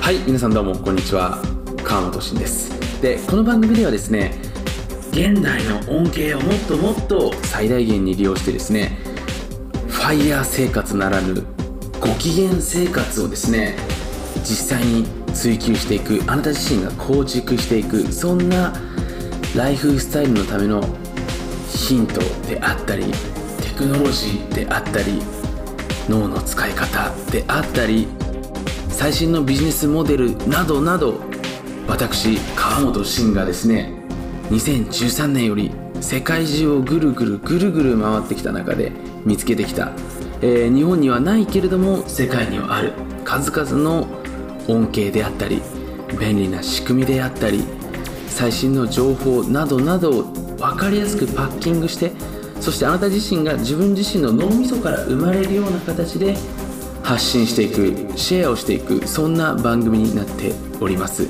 はい皆さんどうもこんにちは。川本慎です。でこの番組ではですね現代の恩恵をもっともっと最大限に利用してですねファイヤー生活ならぬご機嫌生活をですね実際に追求していくあなた自身が構築していくそんなライフスタイルのためのヒントであったりテクノロジーであったり脳の使い方であったり最新のビジネスモデルなどなど私川本慎がですね2013年より世界中をぐるぐるぐるぐる回ってきた中で見つけてきた、えー日本にはないけれども世界にはある数々の恩恵であったり便利な仕組みであったり最新の情報などなどを分かりやすくパッキングしてそしてあなた自身が自分自身の脳みそから生まれるような形で発信していくシェアをしていくそんな番組になっております。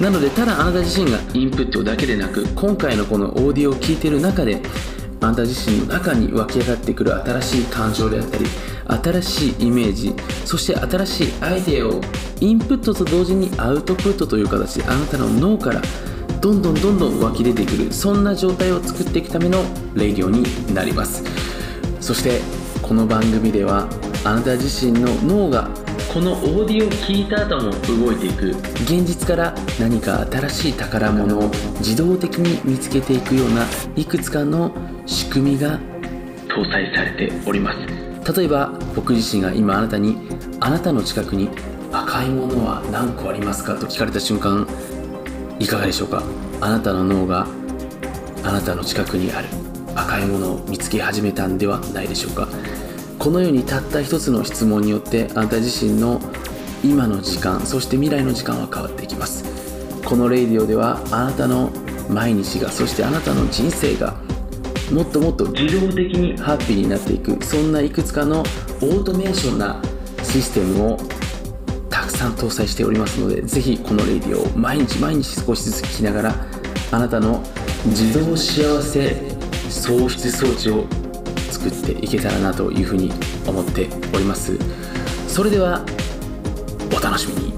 なのでただあなた自身がインプットだけでなく今回のこのオーディオを聞いてる中であなた自身の中に湧き上がってくる新しい感情であったり新しいイメージそして新しいアイデアをインプットと同時にアウトプットという形であなたの脳からどんどんどんどん湧き出てくるそんな状態を作っていくためのレディオになります。そしてこの番組ではあなた自身の脳がこのオーディオを聞いた後も動いていく。現実から何か新しい宝物を自動的に見つけていくようないくつかの仕組みが搭載されております。例えば僕自身が今あなたにあなたの近くに赤いものは何個ありますか？と聞かれた瞬間いかがでしょうか？あなたの脳があなたの近くにある赤いものを見つけ始めたんではないでしょうか？このようにたった一つの質問によってあなた自身の今の時間そして未来の時間は変わっていきます。このレイディオではあなたの毎日がそしてあなたの人生がもっともっと自動的にハッピーになっていくそんないくつかのオートメーションなシステムをさん搭載しておりますのでぜひこのレディオを毎日毎日少しずつ聞きながらあなたの自動幸せ喪失装置を作っていけたらなというふうに思っております。それではお楽しみに。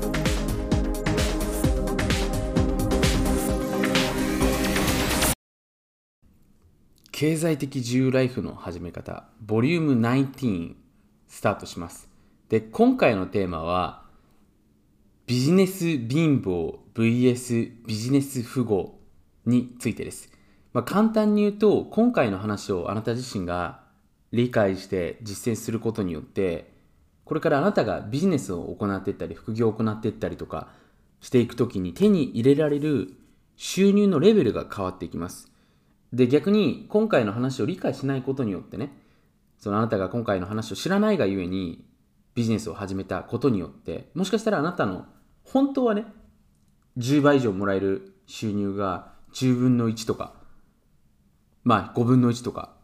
経済的自由ライフの始め方ボリューム19スタートします。で今回のテーマはビジネス貧乏 vs ビジネス富豪についてです、まあ、簡単に言うと今回の話をあなた自身が理解して実践することによってこれからあなたがビジネスを行っていったり副業を行っていったりとかしていくときに手に入れられる収入のレベルが変わっていきます。で逆に今回の話を理解しないことによってねそのあなたが今回の話を知らないがゆえにビジネスを始めたことによってもしかしたらあなたの本当はね10倍以上もらえる収入が10分の1とかまあ5分の1とか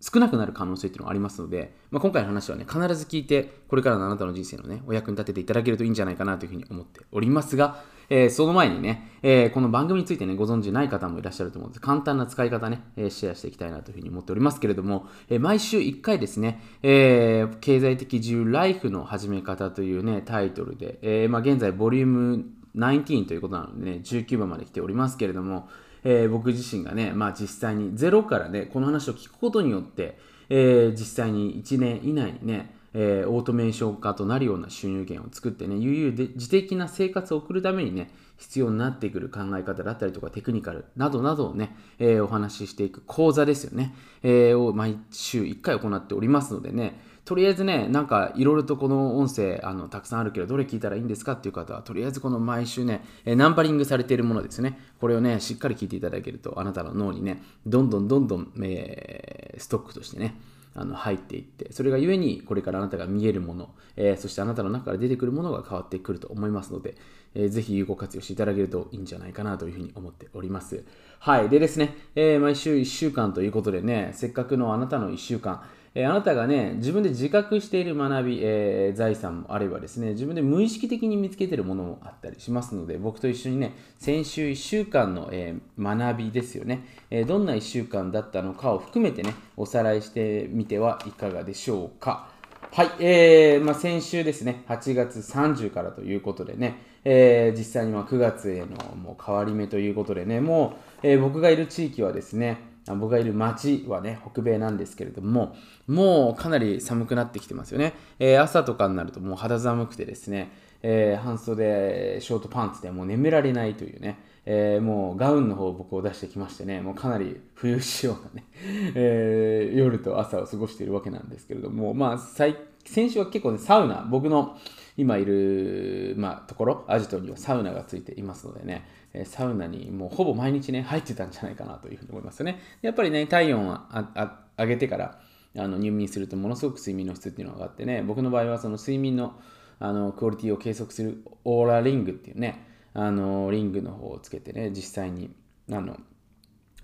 少なくなる可能性っていうのがありますので、まあ、今回の話はね必ず聞いてこれからのあなたの人生のねお役に立てていただけるといいんじゃないかなというふうに思っておりますが、えーその前にね、えーこの番組についてねご存知ない方もいらっしゃると思うので簡単な使い方ね、えーシェアしていきたいなというふうに思っておりますけれども、えー毎週1回ですね、えー経済的自由ライフの始め方というねタイトルで、えーまあ、現在ボリューム19ということなのでね19番まで来ておりますけれども、えー僕自身がね、まあ、実際にゼロからねこの話を聞くことによって、えー実際に1年以内にね、えーオートメーション化となるような収入源を作ってね悠々で自的な生活を送るためにね必要になってくる考え方だったりとかテクニカルなどなどをね、えーお話ししていく講座ですよね、えーを毎週1回行っておりますのでねとりあえずね、なんかいろいろとこの音声あのたくさんあるけど、どれ聞いたらいいんですかっていう方は、とりあえずこの毎週ね、ナンパリングされているものですね。これをね、しっかり聞いていただけると、あなたの脳にね、どんどんどんどん、えーストックとしてね、あの入っていって、それがゆえにこれからあなたが見えるもの、えーそしてあなたの中から出てくるものが変わってくると思いますので、えーぜひ有効活用していただけるといいんじゃないかなというふうに思っております。はい。でですね、えー毎週1週間ということでね、せっかくのあなたの1週間、えーあなたがね、自分で自覚している学び、えー財産もあればですね、自分で無意識的に見つけているものもあったりしますので、僕と一緒にね、先週1週間の、えー学びですよね、えどんな1週間だったのかを含めてね、おさらいしてみてはいかがでしょうか。はい、えーまあ、先週ですね、8月30からということでね、えー、実際にまあ9月へのもう変わり目ということでね、もう、えー、僕がいる地域はですね、僕がいる町はね、北米なんですけれども、もうかなり寒くなってきてますよね。えー、朝とかになるともう肌寒くてですね、えー、半袖、ショートパンツでもう眠られないというね、えー、もうガウンの方を僕を出してきましてね、もうかなり冬仕様なね、えー、夜と朝を過ごしているわけなんですけれども、まあ、先週は結構ね、サウナ、僕の今いる、まあ、ところ、アジトにはサウナがついていますのでね、サウナにもうほぼ毎日ね、入ってたんじゃないかなというふうに思いますよね。やっぱりね、体温を上げてからあの入眠するとものすごく睡眠の質っていうのが上がってね、僕の場合はその睡眠のあのクオリティを計測するオーラリングっていうね、あのリングの方をつけてね、実際にあの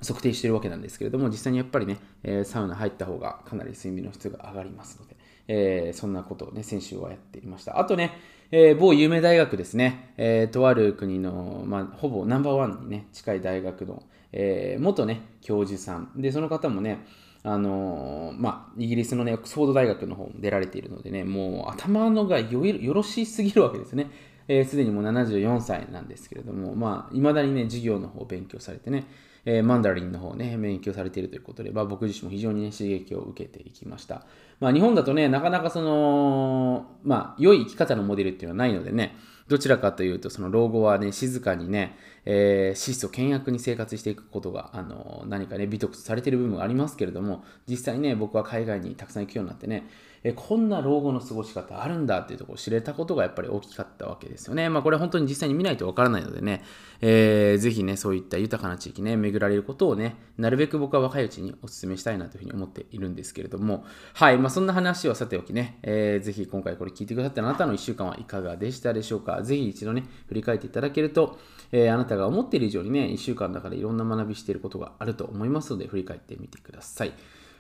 測定してるわけなんですけれども、実際にやっぱりね、え、サウナ入った方がかなり睡眠の質が上がりますので、えー、そんなことをね、先週はやっていました。あとね、えー、某有名大学ですね、えー、とある国の、まあ、ほぼナンバーワンにね、近い大学の、えー、元ね、教授さん。で、その方もね、あの、まあ、イギリスのね、オックスフォード大学の方も出られているのでね、もう頭のがよよろしすぎるわけですね。す、えー、で、にもう74歳なんですけれども、まあ、未だにね、授業の方を勉強されてね、えー、マンダリンの方をね、勉強されているということで、まあ、僕自身も非常にね、刺激を受けていきました。まあ、日本だとね、なかなかその、まあ、良い生き方のモデルっていうのはないのでね、どちらかというと、その老後はね、静かにね、えー、質素倹約に生活していくことが、あの、何かね、美徳とされている部分がありますけれども、実際ね、僕は海外にたくさん行くようになってね、えこんな老後の過ごし方あるんだっていうところを知れたことがやっぱり大きかったわけですよね。まあこれ本当に実際に見ないとわからないのでね、えー、ぜひね、そういった豊かな地域ね、巡られることをね、なるべく僕は若いうちにお勧めしたいなというふうに思っているんですけれども、はい、まあそんな話はさておきね、えー、ぜひ今回これ聞いてくださったあなたの1週間はいかがでしたでしょうか。ぜひ一度ね、振り返っていただけると、えー、あなたが思っている以上にね、1週間だからいろんな学びしていることがあると思いますので、振り返ってみてください。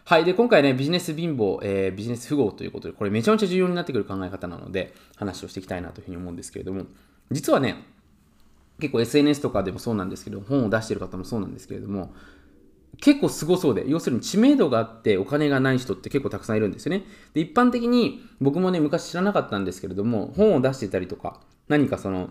はい。で、今回ね、ビジネス貧乏、えー、ビジネス富豪ということで、これめちゃめちゃ重要になってくる考え方なので、話をしていきたいなというふうに思うんですけれども、実はね、結構 SNS とかでもそうなんですけど、本を出している方もそうなんですけれども、結構すごそうで、要するに知名度があってお金がない人って結構たくさんいるんですよね。で、一般的に僕もね、昔知らなかったんですけれども、本を出してたりとか、何かその、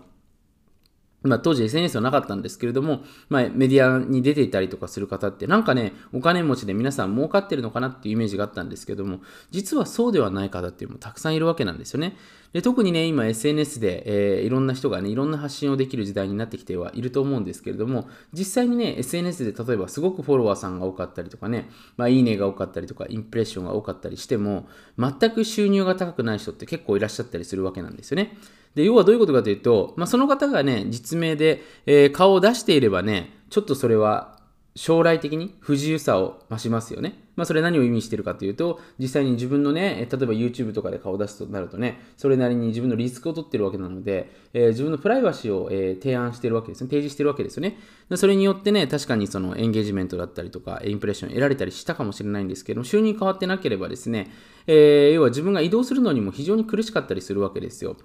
まあ、当時 SNS はなかったんですけれども、まあ、メディアに出ていたりとかする方って、なんかね、お金持ちで皆さん儲かってるのかなっていうイメージがあったんですけども、実はそうではない方っていうのもたくさんいるわけなんですよね。で特にね、今 SNS で、えー、いろんな人がね、いろんな発信をできる時代になってきてはいると思うんですけれども、実際にね、SNS で例えばすごくフォロワーさんが多かったりとかね、まあ、いいねが多かったりとか、インプレッションが多かったりしても、全く収入が高くない人って結構いらっしゃったりするわけなんですよね。で、要はどういうことかというと、まあ、その方がね、実名で、えー、顔を出していればね、ちょっとそれは将来的に不自由さを増しますよね。まあ、それ何を意味してるかというと、実際に自分のね、例えば YouTube とかで顔を出すとなるとね、それなりに自分のリスクを取ってるわけなので、えー、自分のプライバシーを、えー、提案してるわけですね。提示してるわけですよね。それによってね、確かにそのエンゲージメントだったりとか、インプレッションを得られたりしたかもしれないんですけども、収入変わってなければですね、えー、要は自分が移動するのにも非常に苦しかったりするわけですよ。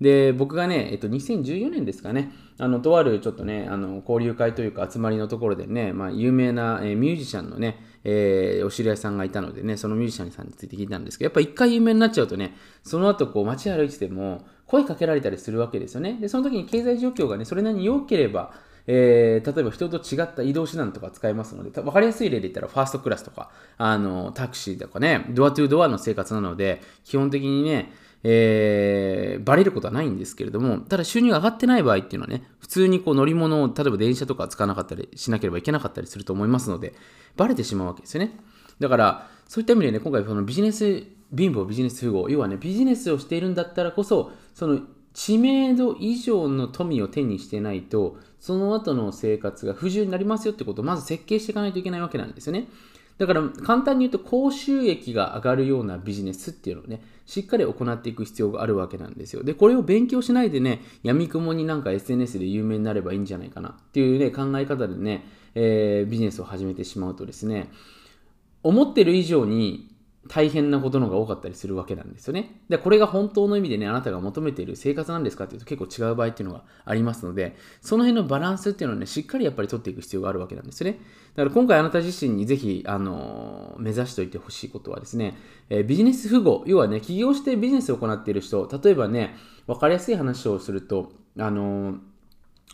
で、僕がね、えっと、2014年ですかね、あの、とあるちょっとね、あの、交流会というか集まりのところでね、まあ、有名な、えー、ミュージシャンのね、えー、お知り合いさんがいたのでね、そのミュージシャンさんについて聞いたんですけど、やっぱ一回有名になっちゃうとね、その後こう街歩いてても声かけられたりするわけですよね。で、その時に経済状況がね、それなりに良ければ、えー、例えば人と違った移動手段とか使えますので、分かりやすい例で言ったらファーストクラスとか、あの、タクシーとかね、ドアトゥードアの生活なので、基本的にね、えー、バレることはないんですけれども、ただ収入が上がってない場合っていうのはね、普通にこう乗り物を、例えば電車とか使わなかったりしなければいけなかったりすると思いますので、バレてしまうわけですよね。だから、そういった意味でね、今回そのビジネス、貧乏ビジネス富豪、要はね、ビジネスをしているんだったらこそ、その知名度以上の富を手にしてないと、その後の生活が不自由になりますよってことをまず設計していかないといけないわけなんですよね。だから簡単に言うと高収益が上がるようなビジネスっていうのをね、しっかり行っていく必要があるわけなんですよ。で、これを勉強しないでね、闇雲になんか SNS で有名になればいいんじゃないかなっていうね、考え方でね、えー、ビジネスを始めてしまうとですね、思ってる以上に大変なことのが多かったりするわけなんですよね。で、これが本当の意味でね、あなたが求めている生活なんですかっていうと結構違う場合っていうのがありますので、その辺のバランスっていうのをね、しっかりやっぱり取っていく必要があるわけなんですよね。だから今回あなた自身にぜひ、あの目指しておいてほしいことはですね、えー、ビジネス符号、要はね、起業してビジネスを行っている人、例えばね、分かりやすい話をすると、あの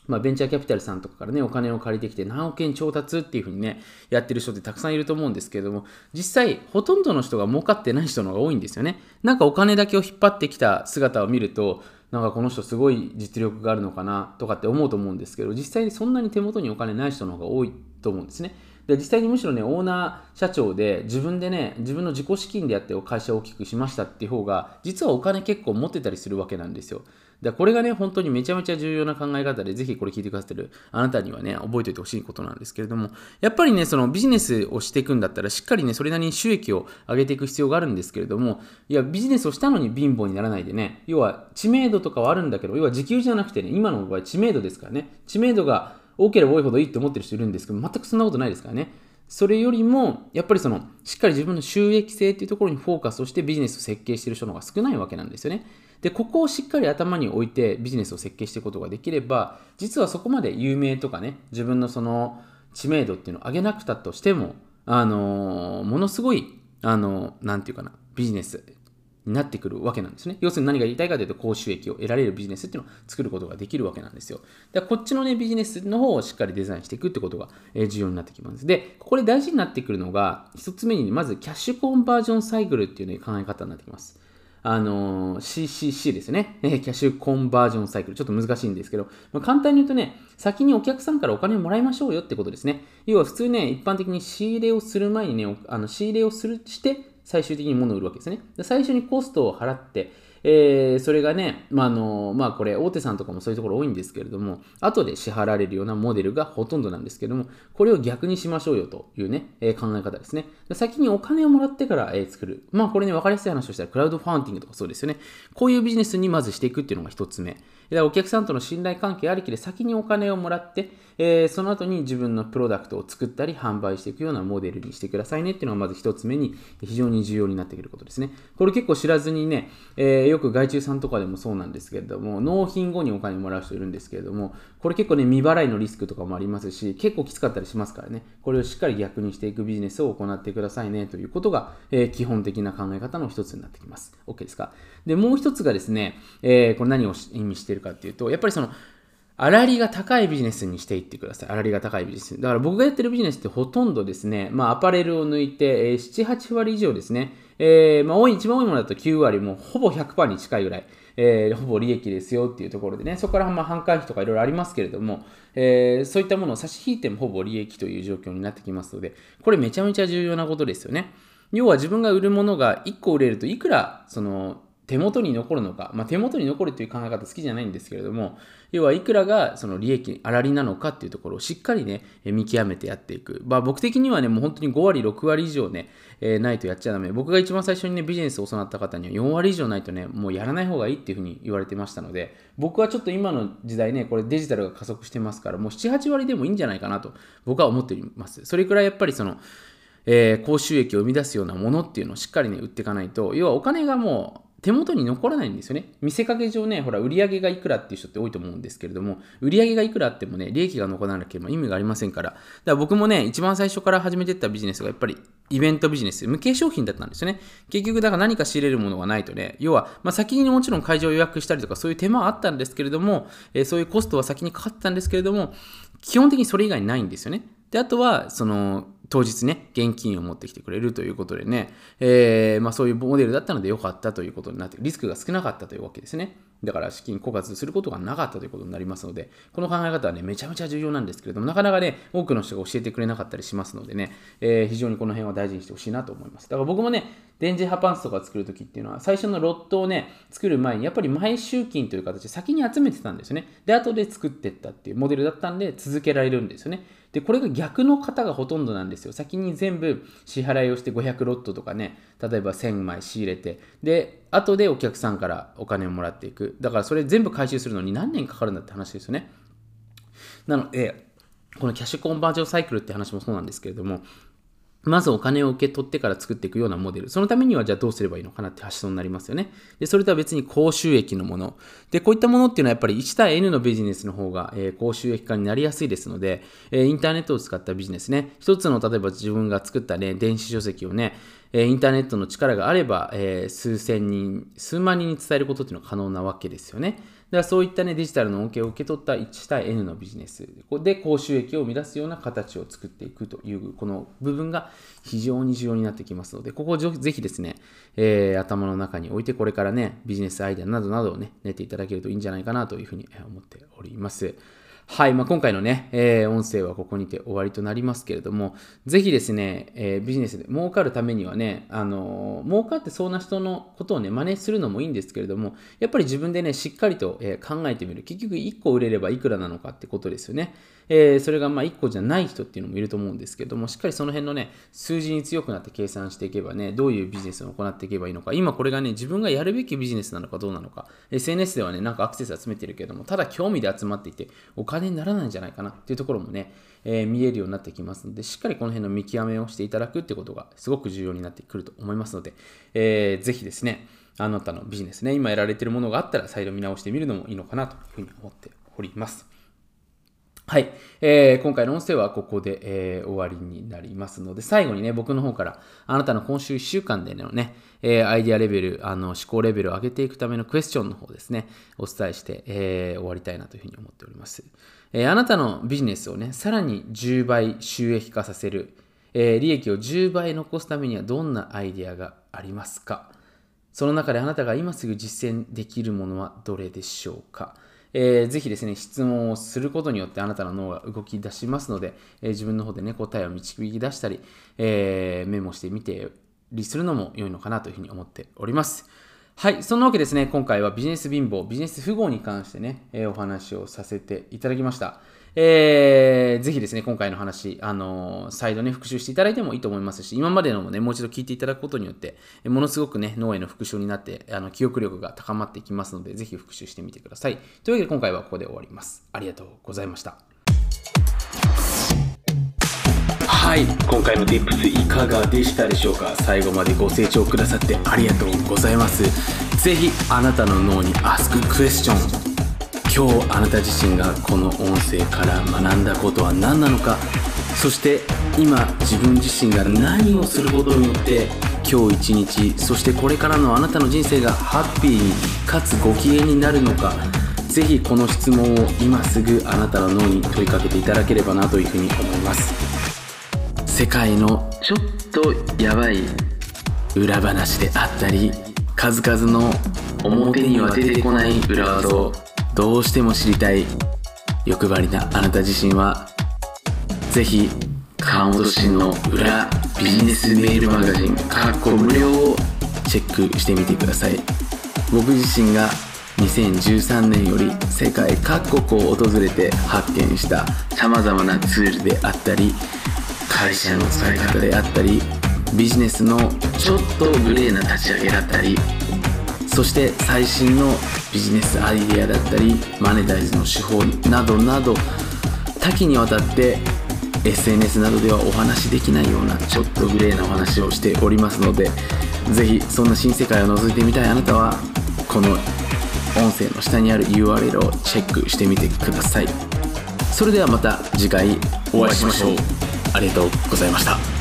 まあ、ベンチャーキャピタルさんとかからね、お金を借りてきて何億円調達っていうふうにね、やってる人ってたくさんいると思うんですけれども、実際、ほとんどの人が儲かってない人の方が多いんですよね。なんかお金だけを引っ張ってきた姿を見ると、なんかこの人すごい実力があるのかなとかって思うと思うんですけど、実際にそんなに手元にお金ない人の方が多いと思うんですね。で実際にむしろね、オーナー社長で自分でね、自分の自己資金でやって会社を大きくしましたっていう方が、実はお金結構持ってたりするわけなんですよ。でこれがね、本当にめちゃめちゃ重要な考え方で、ぜひこれ聞いてくださってるあなたにはね、覚えておいてほしいことなんですけれども、やっぱりね、そのビジネスをしていくんだったら、しっかりね、それなりに収益を上げていく必要があるんですけれども、いや、ビジネスをしたのに貧乏にならないでね、要は知名度とかはあるんだけど、要は時給じゃなくてね、今の場合知名度ですからね、知名度が多ければ多いほどいいって思ってる人いるんですけど、全くそんなことないですからね。それよりも、やっぱりその、しっかり自分の収益性っていうところにフォーカスをしてビジネスを設計している人の方が少ないわけなんですよね。で、ここをしっかり頭に置いてビジネスを設計していくことができれば、実はそこまで有名とかね、自分のその知名度っていうのを上げなくたとしても、あのー、ものすごい、あのー、なんていうかな、ビジネスになってくるわけなんですね。要するに何が言いたいかというと、高収益を得られるビジネスっていうのを作ることができるわけなんですよ。だからこっちのね、ビジネスの方をしっかりデザインしていくってことが重要になってきます。で、ここで大事になってくるのが、一つ目に、まずキャッシュコンバージョンサイクルっていう、ね、考え方になってきます。あの CCC ですね。キャッシュコンバージョンサイクル。ちょっと難しいんですけど、まあ、簡単に言うとね、先にお客さんからお金をもらいましょうよってことですね。要は普通ね、一般的に仕入れをする前にね、あの仕入れをするして、最終的に物を売るわけですね。で最初にコストを払って、えー、それがね、まあ、の、まあ、これ、大手さんとかもそういうところ多いんですけれども、後で支払われるようなモデルがほとんどなんですけども、これを逆にしましょうよというね、えー、考え方ですね。先にお金をもらってから、えー、作る。まあ、これね、わかりやすい話をしたら、クラウドファンティングとかそうですよね。こういうビジネスにまずしていくっていうのが一つ目。お客さんとの信頼関係ありきで先にお金をもらって、えー、その後に自分のプロダクトを作ったり販売していくようなモデルにしてくださいねっていうのがまず一つ目に非常に重要になってくることですね。これ結構知らずにね、えー、よく外注さんとかでもそうなんですけれども、納品後にお金もらう人いるんですけれども、これ結構ね、未払いのリスクとかもありますし、結構きつかったりしますからね、これをしっかり逆にしていくビジネスを行ってくださいねということが、えー、基本的な考え方の一つになってきます。OK ですか？で、もう一つがですね、え、これ何を意味してるかっていうと、やっぱりその、粗利が高いビジネスにしていってください。粗利が高いビジネス。だから僕がやってるビジネスってほとんどですね、まあアパレルを抜いて、えー、7、8割以上ですね。えー、まあ多い、一番多いものだと9割、もうほぼ100%に近いぐらい、えー、ほぼ利益ですよっていうところでね、そこからまあ販管費とかいろいろありますけれども、えー、そういったものを差し引いてもほぼ利益という状況になってきますので、これめちゃめちゃ重要なことですよね。要は自分が売るものが1個売れるといくらその手元に残るのか、まあ、手元に残るという考え方好きじゃないんですけれども、要はいくらがその利益、粗利なのかっていうところをしっかりね、見極めてやっていく。まあ、僕的にはね、もう本当に5割、6割以上ね、えー、ないとやっちゃダメ。僕が一番最初にね、ビジネスを教わった方には4割以上ないとね、もうやらない方がいいっていうふうに言われてましたので、僕はちょっと今の時代ね、これデジタルが加速してますから、もう7、8割でもいいんじゃないかなと僕は思っています。それくらいやっぱりその、えー、高収益を生み出すようなものっていうのをしっかりね、売っていかないと、要はお金がもう手元に残らないんですよね。見せかけ上ね、ほら、売上がいくらっていう人って多いと思うんですけれども、売上がいくらあってもね、利益が残らなければ意味がありませんから。だから僕もね、一番最初から始めてったビジネスがやっぱりイベントビジネス、無形商品だったんですよね。結局、だから何か仕入れるものがないとね、要は、まあ、先にもちろん会場を予約したりとか、そういう手間はあったんですけれども、えー、そういうコストは先にかかったんですけれども、基本的にそれ以外ないんですよね。で、あとは、その、当日ね、現金を持ってきてくれるということでね、えー、まあ、そういうモデルだったので良かったということになって、リスクが少なかったというわけですね。だから資金枯渇することがなかったということになりますので、この考え方はね、めちゃめちゃ重要なんですけれども、なかなかね、多くの人が教えてくれなかったりしますのでね、えー、非常にこの辺は大事にしてほしいなと思います。だから僕もね、電磁波パンツとか作るときっていうのは、最初のロットをね、作る前に、やっぱり毎週金という形で先に集めてたんですよね。で、後で作ってったっていうモデルだったんで、続けられるんですよね。で、これが逆の方がほとんどなんですよ。先に全部支払いをして500ロットとかね、例えば1000枚仕入れて、で、後でお客さんからお金をもらっていく。だからそれ全部回収するのに何年かかるんだって話ですよね。なので、このキャッシュコンバージョンサイクルって話もそうなんですけれども、まずお金を受け取ってから作っていくようなモデル。そのためにはじゃあどうすればいいのかなって発想になりますよね。で、それとは別に高収益のもの。で、こういったものっていうのはやっぱり1対 N のビジネスの方が、えー、高収益化になりやすいですので、えー、インターネットを使ったビジネスね。一つの例えば自分が作ったね、電子書籍をね、えインターネットの力があれば、え数千人、数万人に伝えることっていうのは可能なわけですよね。ではそういったね、デジタルの恩恵を受け取った1対 N のビジネスで高収益を生み出すような形を作っていくという、この部分が非常に重要になってきますので、ここをぜひですね、えー、頭の中に置いてこれからね、ビジネスアイデアなどなどをね、練っていただけるといいんじゃないかなというふうに思っております。はい、まあ、今回のね、えー、音声はここにて終わりとなりますけれども、ぜひですね、えー、ビジネスで儲かるためにはね、あのー、儲かってそうな人のことをね、真似するのもいいんですけれども、やっぱり自分でね、しっかりと、え考えてみる。結局1個売れればいくらなのかってことですよね。えー、それがまあ1個じゃない人っていうのもいると思うんですけども、しっかりその辺のね、数字に強くなって計算していけばね、どういうビジネスを行っていけばいいのか、今これがね、自分がやるべきビジネスなのかどうなのか、SNS ではね、なんかアクセス集めてるけども、ただ興味で集まっていて、お金にならないんじゃないかなっていうところもね、えー、見えるようになってきますので、しっかりこの辺の見極めをしていただくってことがすごく重要になってくると思いますので、えー、ぜひですね、あなたのビジネスね、今やられてるものがあったら再度見直してみるのもいいのかなというふうに思っております。はい、えー、今回の音声はここで、えー、終わりになりますので、最後にね、僕の方からあなたの今週1週間でのね、えー、アイデアレベル、あの思考レベルを上げていくためのクエスチョンの方ですね、お伝えして、えー、終わりたいなというふうに思っております。えー、あなたのビジネスをね、さらに10倍収益化させる、えー、利益を10倍残すためにはどんなアイデアがありますか？その中であなたが今すぐ実践できるものはどれでしょうか？えー、ぜひですね、質問をすることによってあなたの脳が動き出しますので、えー、自分の方でね、答えを導き出したり、えー、メモしてみてりするのも良いのかなというふうに思っております。はい。そんなわけですね、今回はビジネス貧乏、ビジネス富豪に関してね、え、お話をさせていただきました。えー、ぜひですね、今回の話、あのー、再度ね、復習していただいてもいいと思いますし、今までのもね、もう一度聞いていただくことによって、ものすごくね、脳への復習になって、あの記憶力が高まっていきますので、ぜひ復習してみてください。というわけで、今回はここで終わります。ありがとうございました。はい、今回の Tips いかがでしたでしょうか？最後までご清聴くださってありがとうございます。ぜひ、あなたの脳に Ask Question 今日あなた自身がこの音声から学んだことは何なのかそして今自分自身が何をすることによって今日一日そしてこれからのあなたの人生がハッピーにかつご機嫌になるのかぜひこの質問を今すぐあなたの脳に問いかけていただければなというふうに思います。世界のちょっとやばい裏話であったり数々の表には出てこない裏技をどうしても知りたい欲張りなあなた自身はぜひ川本慎の裏ビジネスメールマガジンかっこ無料をチェックしてみてください。僕自身が2013年より世界各国を訪れて発見した様々なツールであったり会社の使い方であったりビジネスのちょっとグレーな立ち上げだったりそして最新のビジネスアイデアだったりマネタイズの手法などなど多岐にわたって SNS などではお話しできないようなちょっとグレーなお話をしておりますので是非そんな新世界を覗いてみたいあなたはこの音声の下にある URL をチェックしてみてください。それではまた次回お会いしましょう。ありがとうございました。